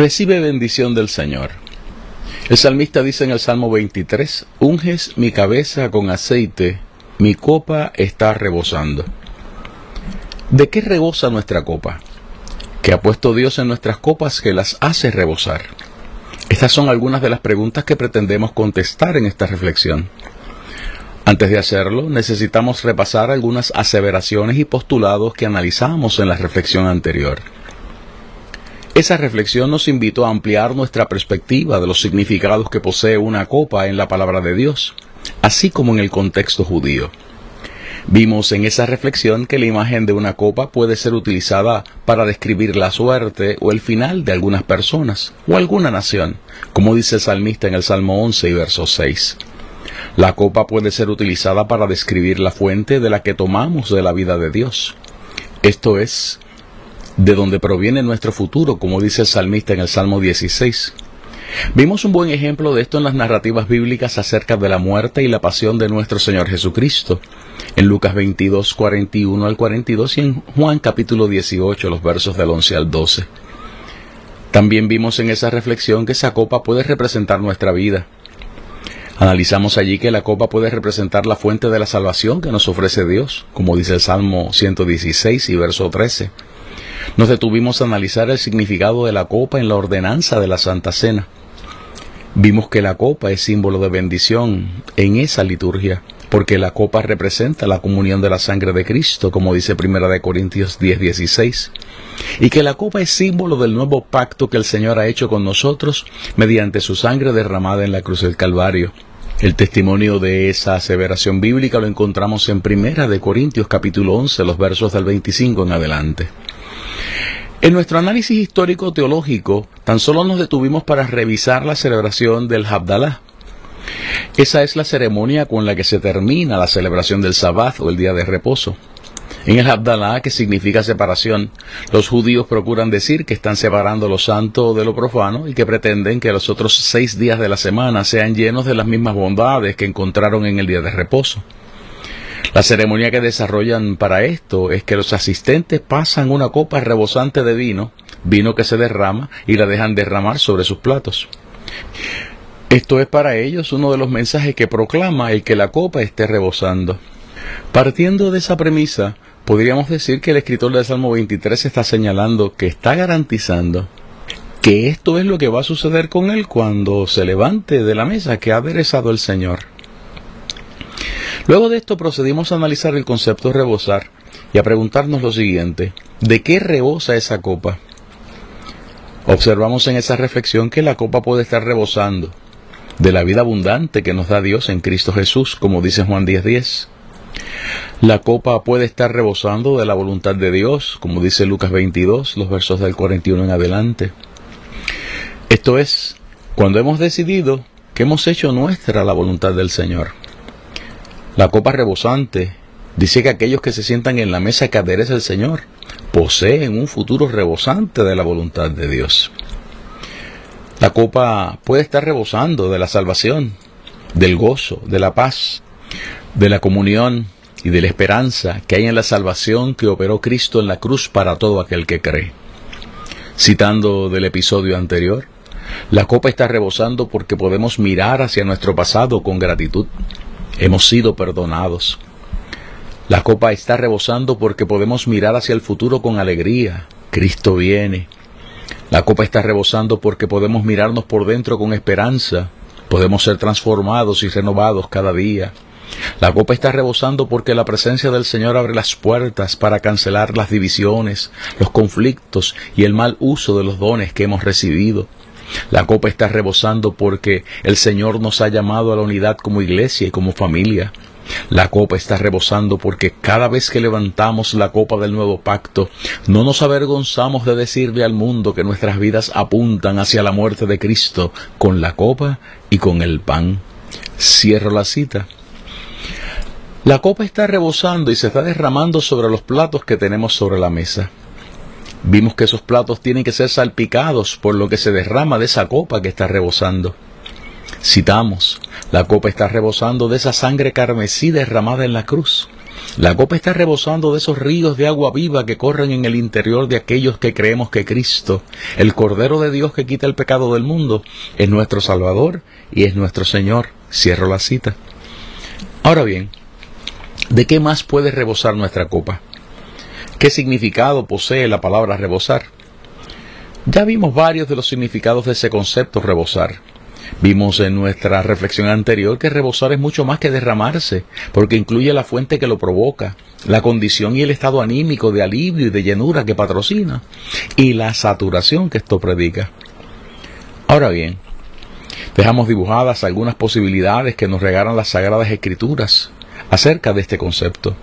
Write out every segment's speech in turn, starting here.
Recibe bendición del Señor. El salmista dice en el Salmo 23, Unges mi cabeza con aceite, mi copa está rebosando. ¿De qué rebosa nuestra copa? Que ha puesto Dios en nuestras copas que las hace rebosar. Estas son algunas de las preguntas que pretendemos contestar en esta reflexión. Antes de hacerlo, necesitamos repasar algunas aseveraciones y postulados que analizamos en la reflexión anterior. Esa reflexión nos invitó a ampliar nuestra perspectiva de los significados que posee una copa en la palabra de Dios, así como en el contexto judío. Vimos en esa reflexión que la imagen de una copa puede ser utilizada para describir la suerte o el final de algunas personas o alguna nación, como dice el salmista en el Salmo 11 y verso 6. La copa puede ser utilizada para describir la fuente de la que tomamos de la vida de Dios. Esto es, de donde proviene nuestro futuro, como dice el salmista en el Salmo 16. Vimos un buen ejemplo de esto en las narrativas bíblicas acerca de la muerte y la pasión de nuestro Señor Jesucristo, en Lucas 22, 41 al 42 y en Juan capítulo 18, los versos del 11 al 12. También vimos en esa reflexión que esa copa puede representar nuestra vida. Analizamos allí que la copa puede representar la fuente de la salvación que nos ofrece Dios, como dice el Salmo 116 y verso 13. Nos detuvimos a analizar el significado de la copa en la ordenanza de la Santa Cena. Vimos que la copa es símbolo de bendición en esa liturgia, porque la copa representa la comunión de la sangre de Cristo, como dice Primera de Corintios 10:16, y que la copa es símbolo del nuevo pacto que el Señor ha hecho con nosotros mediante su sangre derramada en la cruz del Calvario. El testimonio de esa aseveración bíblica lo encontramos en Primera de Corintios capítulo 11, los versos del 25 en adelante. En nuestro análisis histórico teológico, tan solo nos detuvimos para revisar la celebración del Habdalah. Esa es la ceremonia con la que se termina la celebración del Sabbath o el día de reposo. En el Habdalah, que significa separación, los judíos procuran decir que están separando lo santo de lo profano y que pretenden que los otros seis días de la semana sean llenos de las mismas bondades que encontraron en el día de reposo. La ceremonia que desarrollan para esto es que los asistentes pasan una copa rebosante de vino, vino que se derrama y la dejan derramar sobre sus platos. Esto es para ellos uno de los mensajes que proclama el que la copa esté rebosando. Partiendo de esa premisa, podríamos decir que el escritor del Salmo 23 está señalando que está garantizando que esto es lo que va a suceder con él cuando se levante de la mesa que ha aderezado el Señor. Luego de esto procedimos a analizar el concepto rebosar y a preguntarnos lo siguiente, ¿de qué rebosa esa copa? Observamos en esa reflexión que la copa puede estar rebosando de la vida abundante que nos da Dios en Cristo Jesús, como dice Juan 10:10. La copa puede estar rebosando de la voluntad de Dios, como dice Lucas 22, los versos del 41 en adelante. Esto es, cuando hemos decidido que hemos hecho nuestra la voluntad del Señor. La copa rebosante dice que aquellos que se sientan en la mesa que adereza el Señor poseen un futuro rebosante de la voluntad de Dios. La copa puede estar rebosando de la salvación, del gozo, de la paz, de la comunión y de la esperanza que hay en la salvación que operó Cristo en la cruz para todo aquel que cree. Citando del episodio anterior, la copa está rebosando porque podemos mirar hacia nuestro pasado con gratitud Hemos sido perdonados. La copa está rebosando porque podemos mirar hacia el futuro con alegría. Cristo viene. La copa está rebosando porque podemos mirarnos por dentro con esperanza. Podemos ser transformados y renovados cada día. La copa está rebosando porque la presencia del Señor abre las puertas para cancelar las divisiones, los conflictos y el mal uso de los dones que hemos recibido. La copa está rebosando porque el Señor nos ha llamado a la unidad como iglesia y como familia. La copa está rebosando porque cada vez que levantamos la copa del nuevo pacto, no nos avergonzamos de decirle al mundo que nuestras vidas apuntan hacia la muerte de Cristo con la copa y con el pan. Cierro la cita. La copa está rebosando y se está derramando sobre los platos que tenemos sobre la mesa. Vimos que esos platos tienen que ser salpicados por lo que se derrama de esa copa que está rebosando. Citamos, la copa está rebosando de esa sangre carmesí derramada en la cruz. La copa está rebosando de esos ríos de agua viva que corren en el interior de aquellos que creemos que Cristo, el Cordero de Dios que quita el pecado del mundo, es nuestro Salvador y es nuestro Señor. Cierro la cita. Ahora bien, ¿De qué más puede rebosar nuestra copa? ¿Qué significado posee la palabra rebosar? Ya vimos varios de los significados de ese concepto rebosar. Vimos en nuestra reflexión anterior que rebosar es mucho más que derramarse, porque incluye la fuente que lo provoca, la condición y el estado anímico de alivio y de llenura que patrocina, y la saturación que esto predica. Ahora bien, dejamos dibujadas algunas posibilidades que nos regalan las sagradas escrituras acerca de este concepto.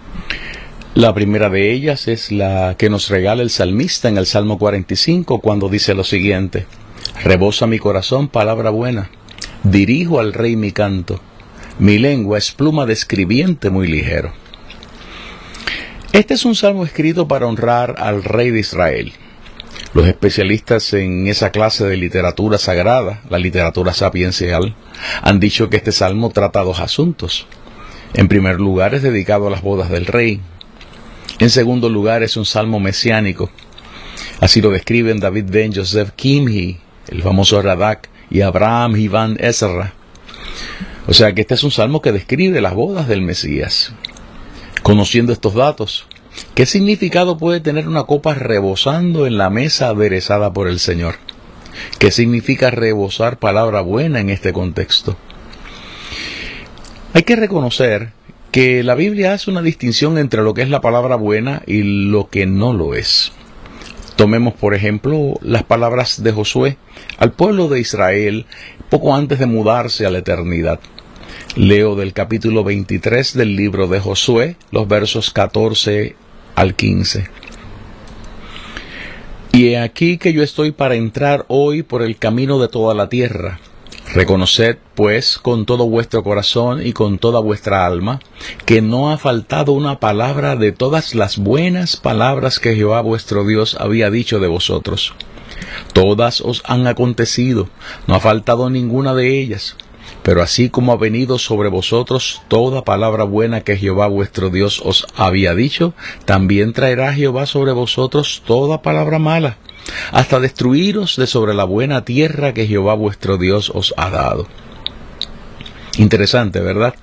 La primera de ellas es la que nos regala el salmista en el Salmo 45 cuando dice lo siguiente, Rebosa mi corazón palabra buena, dirijo al rey mi canto, mi lengua es pluma de escribiente muy ligero. Este es un salmo escrito para honrar al rey de Israel. Los especialistas en esa clase de literatura sagrada, la literatura sapiencial, han dicho que este salmo trata dos asuntos. En primer lugar es dedicado a las bodas del rey. En segundo lugar es un salmo mesiánico. Así lo describen David Ben Joseph Kimhi, el famoso Radak, y Abraham Iván Ezra. O sea que este es un salmo que describe las bodas del Mesías. Conociendo estos datos, ¿qué significado puede tener una copa rebosando en la mesa aderezada por el Señor? ¿Qué significa rebosar palabra buena en este contexto? Hay que reconocer que la Biblia hace una distinción entre lo que es la palabra buena y lo que no lo es. Tomemos, por ejemplo, las palabras de Josué al pueblo de Israel poco antes de mudarse a la eternidad. Leo del capítulo 23 del libro de Josué, los versos 14 al 15. Y he aquí que yo estoy para entrar hoy por el camino de toda la tierra Reconoced, pues, con todo vuestro corazón y con toda vuestra alma, que no ha faltado una palabra de todas las buenas palabras que Jehová vuestro Dios había dicho de vosotros. Todas os han acontecido, no ha faltado ninguna de ellas. Pero así como ha venido sobre vosotros toda palabra buena que Jehová vuestro Dios os había dicho, también traerá Jehová sobre vosotros toda palabra mala hasta destruiros de sobre la buena tierra que Jehová vuestro Dios os ha dado. Interesante, ¿verdad?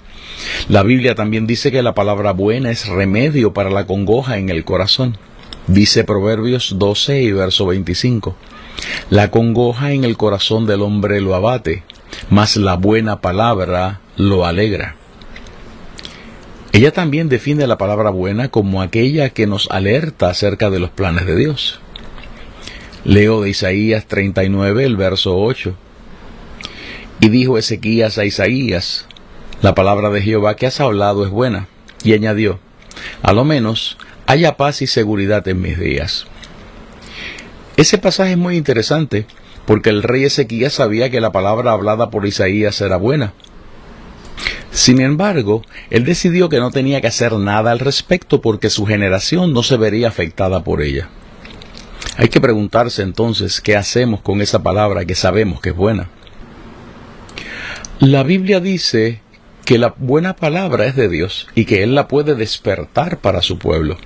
La Biblia también dice que la palabra buena es remedio para la congoja en el corazón. Dice Proverbios 12 y verso 25. La congoja en el corazón del hombre lo abate, mas la buena palabra lo alegra. Ella también define la palabra buena como aquella que nos alerta acerca de los planes de Dios. Leo de Isaías 39, el verso 8. Y dijo Ezequías a Isaías, la palabra de Jehová que has hablado es buena. Y añadió, a lo menos haya paz y seguridad en mis días. Ese pasaje es muy interesante porque el rey Ezequías sabía que la palabra hablada por Isaías era buena. Sin embargo, él decidió que no tenía que hacer nada al respecto porque su generación no se vería afectada por ella. Hay que preguntarse entonces qué hacemos con esa palabra que sabemos que es buena. La Biblia dice que la buena palabra es de Dios y que Él la puede despertar para su pueblo.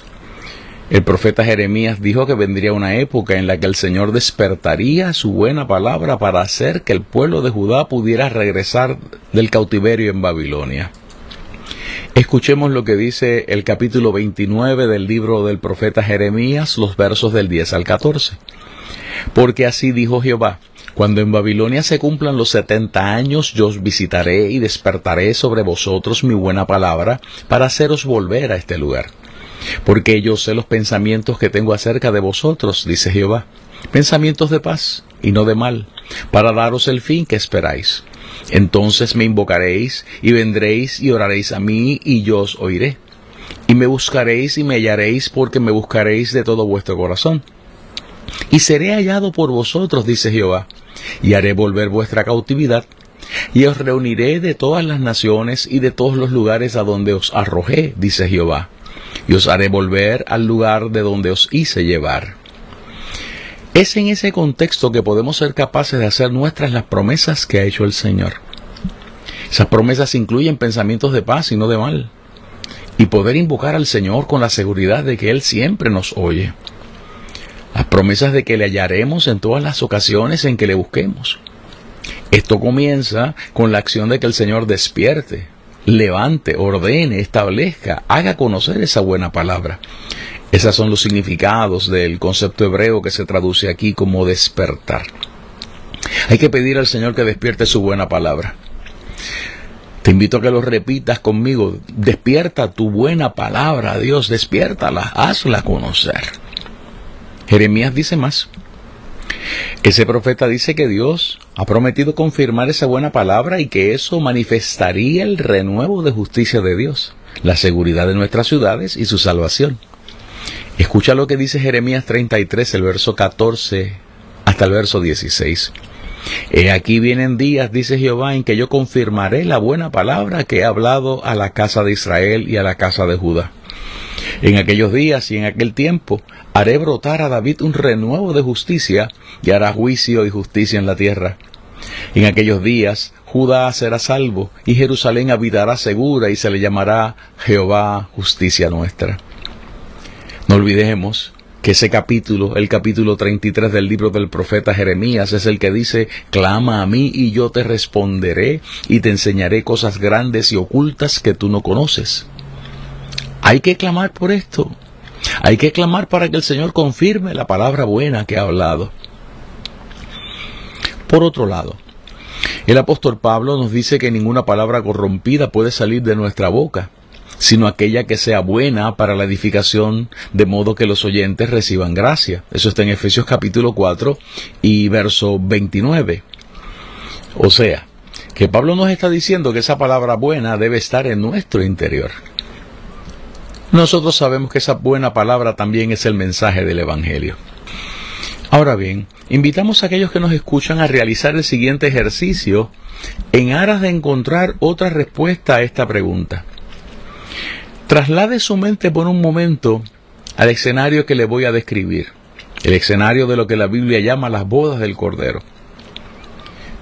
El profeta Jeremías dijo que vendría una época en la que el Señor despertaría su buena palabra para hacer que el pueblo de Judá pudiera regresar del cautiverio en Babilonia. Escuchemos lo que dice el capítulo 29 del libro del profeta Jeremías, los versos del 10 al 14. Porque así dijo Jehová, Cuando en Babilonia se cumplan los setenta años, yo os visitaré y despertaré sobre vosotros mi buena palabra para haceros volver a este lugar. Porque yo sé los pensamientos que tengo acerca de vosotros, dice Jehová, pensamientos de paz y no de mal, para daros el fin que esperáis. Entonces me invocaréis y vendréis y oraréis a mí y yo os oiré. Y me buscaréis y me hallaréis porque me buscaréis de todo vuestro corazón. Y seré hallado por vosotros, dice Jehová, y haré volver vuestra cautividad, y os reuniré de todas las naciones y de todos los lugares a donde os arrojé, dice Jehová, y os haré volver al lugar de donde os hice llevar. Es en ese contexto que podemos ser capaces de hacer nuestras las promesas que ha hecho el Señor. Esas promesas incluyen pensamientos de paz y no de mal, y poder invocar al Señor con la seguridad de que Él siempre nos oye. Las promesas de que le hallaremos en todas las ocasiones en que le busquemos. Esto comienza con la acción de que el Señor despierte, levante, ordene, establezca, haga conocer esa buena palabra. Esos son los significados del concepto hebreo que se traduce aquí como despertar. Hay que pedir al Señor que despierte su buena palabra. Te invito a que lo repitas conmigo. Despierta tu buena palabra, Dios, despiértala, hazla conocer. Jeremías dice más. Ese profeta dice que Dios ha prometido confirmar esa buena palabra y que eso manifestaría el renuevo de justicia de Dios, la seguridad de nuestras ciudades y su salvación. Escucha lo que dice Jeremías 33, el verso 14 hasta el verso 16. He aquí vienen días, dice Jehová, en que yo confirmaré la buena palabra que he hablado a la casa de Israel y a la casa de Judá. En aquellos días y en aquel tiempo haré brotar a David un renuevo de justicia y hará juicio y justicia en la tierra. En aquellos días Judá será salvo y Jerusalén habitará segura y se le llamará Jehová justicia nuestra. No olvidemos que ese capítulo, el capítulo 33 del libro del profeta Jeremías, es el que dice, clama a mí y yo te responderé y te enseñaré cosas grandes y ocultas que tú no conoces. Hay que clamar por esto. Hay que clamar para que el Señor confirme la palabra buena que ha hablado. Por otro lado, el apóstol Pablo nos dice que ninguna palabra corrompida puede salir de nuestra boca, sino aquella que sea buena para la edificación, de modo que los oyentes reciban gracia. Eso está en Efesios capítulo 4 y verso 29. O sea, que Pablo nos está diciendo que esa palabra buena debe estar en nuestro interior. Nosotros sabemos que esa buena palabra también es el mensaje del Evangelio. Ahora bien, invitamos a aquellos que nos escuchan a realizar el siguiente ejercicio en aras de encontrar otra respuesta a esta pregunta. Traslade su mente por un momento al escenario que le voy a describir, el escenario de lo que la Biblia llama las bodas del Cordero.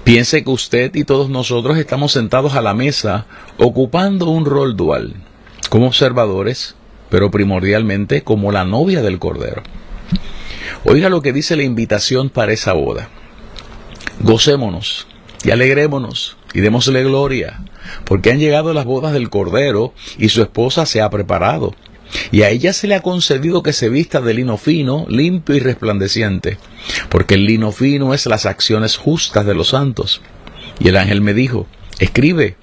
Piense que usted y todos nosotros estamos sentados a la mesa ocupando un rol dual, como observadores, pero primordialmente como la novia del Cordero. Oiga lo que dice la invitación para esa boda. Gocémonos y alegrémonos y démosle gloria, porque han llegado las bodas del Cordero y su esposa se ha preparado. Y a ella se le ha concedido que se vista de lino fino, limpio y resplandeciente, porque el lino fino es las acciones justas de los santos. Y el ángel me dijo, escribe,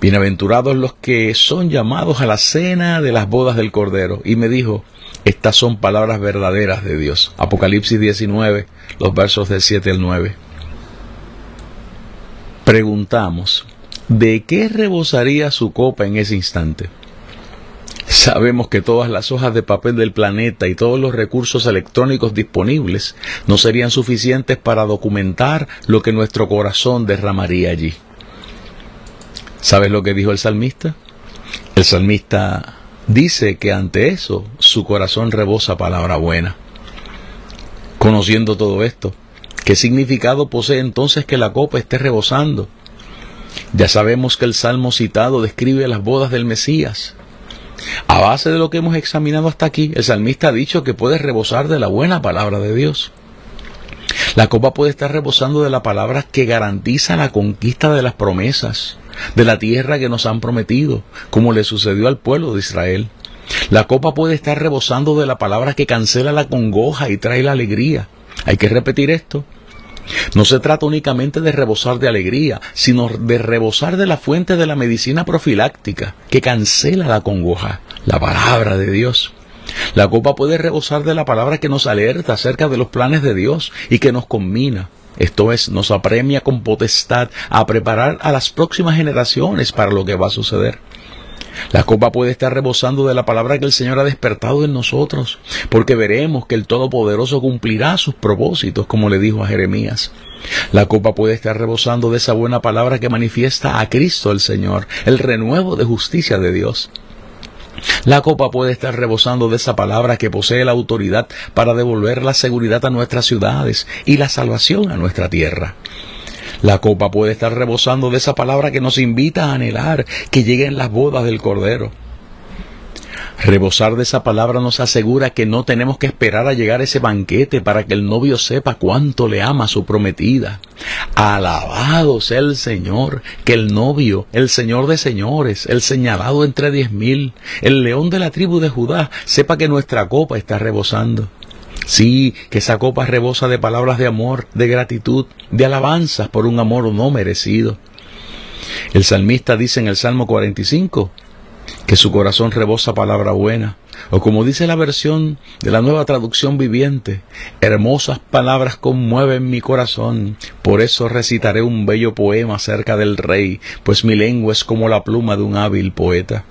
bienaventurados los que son llamados a la cena de las bodas del Cordero. Y me dijo, estas son palabras verdaderas de Dios. Apocalipsis 19, los versos del 7 al 9. Preguntamos, ¿de qué rebosaría su copa en ese instante? Sabemos que todas las hojas de papel del planeta y todos los recursos electrónicos disponibles no serían suficientes para documentar lo que nuestro corazón derramaría allí. ¿Sabes lo que dijo el salmista? El salmista dice que ante eso su corazón rebosa palabra buena. Conociendo todo esto, ¿qué significado posee entonces que la copa esté rebosando? Ya sabemos que el salmo citado describe las bodas del Mesías. A base de lo que hemos examinado hasta aquí, el salmista ha dicho que puede rebosar de la buena palabra de Dios. La copa puede estar rebosando de la palabra que garantiza la conquista de las promesas, de la tierra que nos han prometido, como le sucedió al pueblo de Israel. La copa puede estar rebosando de la palabra que cancela la congoja y trae la alegría. Hay que repetir esto. No se trata únicamente de rebosar de alegría, sino de rebosar de la fuente de la medicina profiláctica, que cancela la congoja, la palabra de Dios. La copa puede rebosar de la palabra que nos alerta acerca de los planes de Dios y que nos combina. Esto es, nos apremia con potestad a preparar a las próximas generaciones para lo que va a suceder. La copa puede estar rebosando de la palabra que el Señor ha despertado en nosotros, porque veremos que el Todopoderoso cumplirá sus propósitos, como le dijo a Jeremías. La copa puede estar rebosando de esa buena palabra que manifiesta a Cristo el Señor, el renuevo de justicia de Dios. La copa puede estar rebosando de esa palabra que posee la autoridad para devolver la seguridad a nuestras ciudades y la salvación a nuestra tierra. La copa puede estar rebosando de esa palabra que nos invita a anhelar que lleguen las bodas del Cordero. Rebosar de esa palabra nos asegura que no tenemos que esperar a llegar a ese banquete para que el novio sepa cuánto le ama su prometida. Alabado sea el Señor, que el novio, el Señor de señores, el señalado entre diez mil, el león de la tribu de Judá, sepa que nuestra copa está rebosando. Sí, que esa copa rebosa de palabras de amor, de gratitud, de alabanzas por un amor no merecido. El salmista dice en el Salmo 45, que su corazón rebosa palabra buena, o como dice la versión de la nueva traducción viviente, hermosas palabras conmueven mi corazón, por eso recitaré un bello poema acerca del rey, pues mi lengua es como la pluma de un hábil poeta.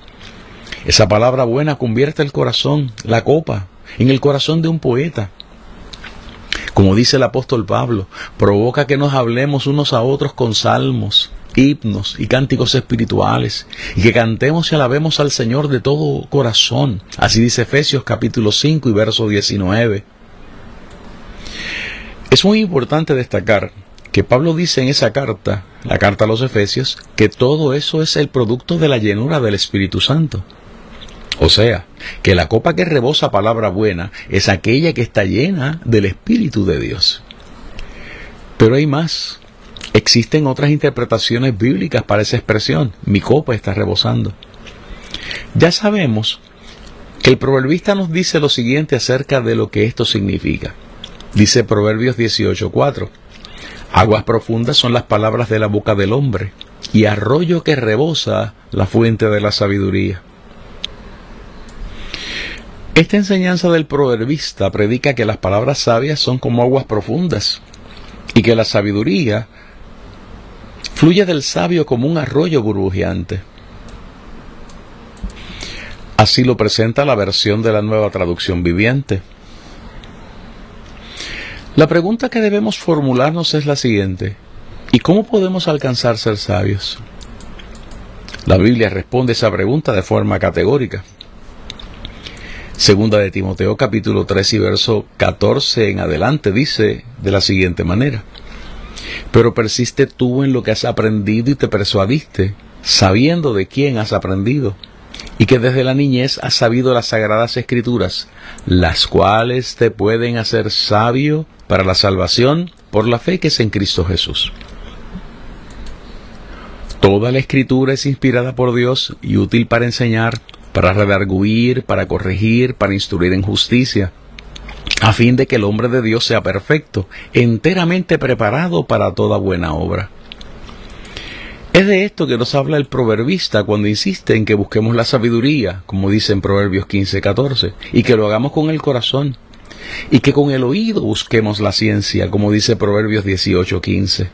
Esa palabra buena convierte el corazón, la copa, en el corazón de un poeta, como dice el apóstol Pablo, provoca que nos hablemos unos a otros con salmos, himnos y cánticos espirituales, y que cantemos y alabemos al Señor de todo corazón. Así dice Efesios capítulo 5 y verso 19. Es muy importante destacar que Pablo dice en esa carta, la carta a los Efesios, que todo eso es el producto de la llenura del Espíritu Santo. O sea, que la copa que rebosa palabra buena es aquella que está llena del Espíritu de Dios. Pero hay más. Existen otras interpretaciones bíblicas para esa expresión. Mi copa está rebosando. Ya sabemos que el proverbista nos dice lo siguiente acerca de lo que esto significa. Dice Proverbios 18:4. Aguas profundas son las palabras de la boca del hombre, y arroyo que rebosa la fuente de la sabiduría. Esta enseñanza del proverbista predica que las palabras sabias son como aguas profundas y que la sabiduría fluye del sabio como un arroyo burbujeante. Así lo presenta la versión de la nueva traducción viviente. La pregunta que debemos formularnos es la siguiente. ¿Y cómo podemos alcanzar ser sabios? La Biblia responde esa pregunta de forma categórica. Segunda de Timoteo capítulo 3 y verso 14 en adelante dice de la siguiente manera. Pero persiste tú en lo que has aprendido y te persuadiste, sabiendo de quién has aprendido, y que desde la niñez has sabido las sagradas escrituras, las cuales te pueden hacer sabio para la salvación por la fe que es en Cristo Jesús. Toda la escritura es inspirada por Dios y útil para enseñar, para redarguir, para corregir, para instruir en justicia, a fin de que el hombre de Dios sea perfecto, enteramente preparado para toda buena obra. Es de esto que nos habla el proverbista cuando insiste en que busquemos la sabiduría, como dice en Proverbios 15:14, y que lo hagamos con el corazón, y que con el oído busquemos la ciencia, como dice Proverbios 18:15.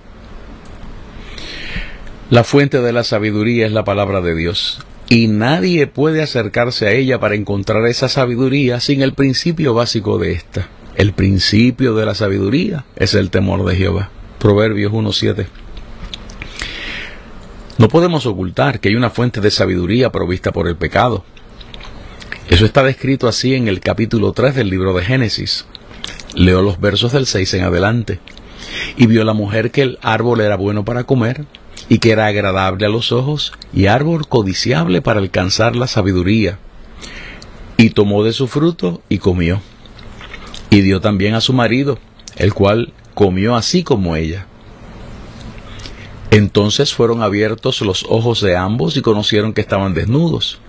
La fuente de la sabiduría es la palabra de Dios, y nadie puede acercarse a ella para encontrar esa sabiduría sin el principio básico de esta. El principio de la sabiduría es el temor de Jehová. Proverbios 1.7. No podemos ocultar que hay una fuente de sabiduría provista por el pecado. Eso está descrito así en el capítulo 3 del libro de Génesis. Leo los versos del 6 en adelante. Y vio la mujer que el árbol era bueno para comer y que era agradable a los ojos y árbol codiciable para alcanzar la sabiduría. Y tomó de su fruto y comió. Y dio también a su marido, el cual comió así como ella. Entonces fueron abiertos los ojos de ambos y conocieron que estaban desnudos.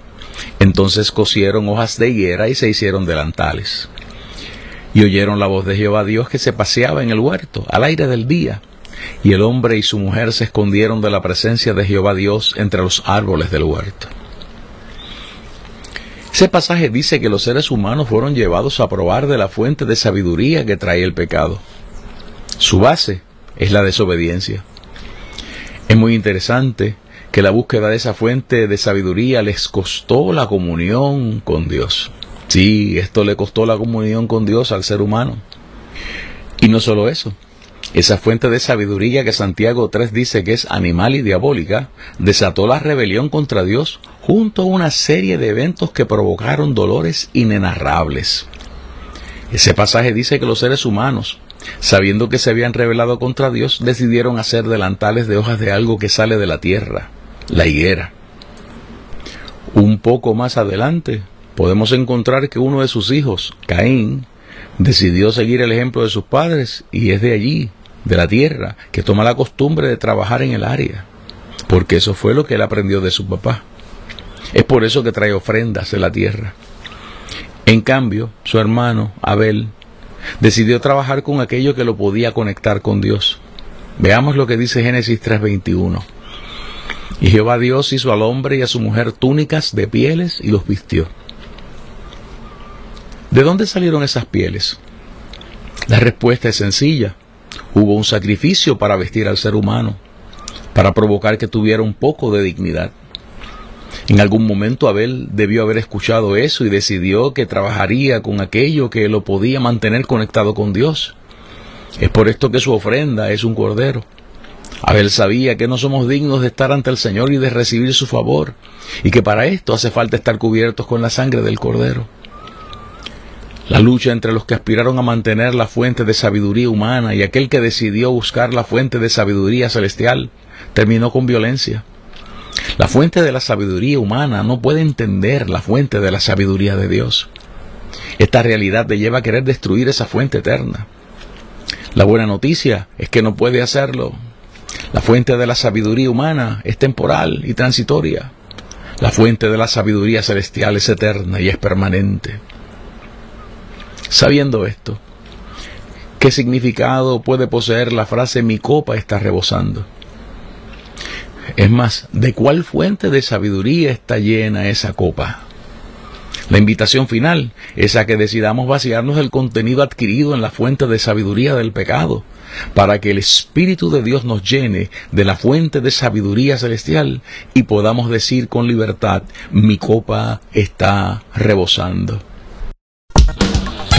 Entonces cosieron hojas de higuera y se hicieron delantales. Y oyeron la voz de Jehová Dios que se paseaba en el huerto, al aire del día. Y el hombre y su mujer se escondieron de la presencia de Jehová Dios entre los árboles del huerto. Ese pasaje dice que los seres humanos fueron llevados a probar de la fuente de sabiduría que trae el pecado. Su base es la desobediencia. Es muy interesante que la búsqueda de esa fuente de sabiduría les costó la comunión con Dios. Sí, esto le costó la comunión con Dios al ser humano. Y no solo eso, esa fuente de sabiduría que Santiago 3 dice que es animal y diabólica, desató la rebelión contra Dios junto a una serie de eventos que provocaron dolores inenarrables. Ese pasaje dice que los seres humanos, sabiendo que se habían rebelado contra Dios, decidieron hacer delantales de hojas de algo que sale de la tierra, la higuera. Un poco más adelante, podemos encontrar que uno de sus hijos, Caín, decidió seguir el ejemplo de sus padres y es de allí, de la tierra, que toma la costumbre de trabajar en el área, porque eso fue lo que él aprendió de su papá. Es por eso que trae ofrendas de la tierra. En cambio, su hermano, Abel, decidió trabajar con aquello que lo podía conectar con Dios. Veamos lo que dice Génesis 3:21. Y Jehová Dios hizo al hombre y a su mujer túnicas de pieles y los vistió. ¿De dónde salieron esas pieles? La respuesta es sencilla. Hubo un sacrificio para vestir al ser humano, para provocar que tuviera un poco de dignidad. En algún momento Abel debió haber escuchado eso y decidió que trabajaría con aquello que lo podía mantener conectado con Dios. Es por esto que su ofrenda es un cordero. Abel sabía que no somos dignos de estar ante el Señor y de recibir su favor, y que para esto hace falta estar cubiertos con la sangre del cordero. La lucha entre los que aspiraron a mantener la fuente de sabiduría humana y aquel que decidió buscar la fuente de sabiduría celestial terminó con violencia. La fuente de la sabiduría humana no puede entender la fuente de la sabiduría de Dios. Esta realidad le lleva a querer destruir esa fuente eterna. La buena noticia es que no puede hacerlo. La fuente de la sabiduría humana es temporal y transitoria. La fuente de la sabiduría celestial es eterna y es permanente. Sabiendo esto, ¿qué significado puede poseer la frase mi copa está rebosando? Es más, ¿de cuál fuente de sabiduría está llena esa copa? La invitación final es a que decidamos vaciarnos del contenido adquirido en la fuente de sabiduría del pecado, para que el Espíritu de Dios nos llene de la fuente de sabiduría celestial y podamos decir con libertad, mi copa está rebosando.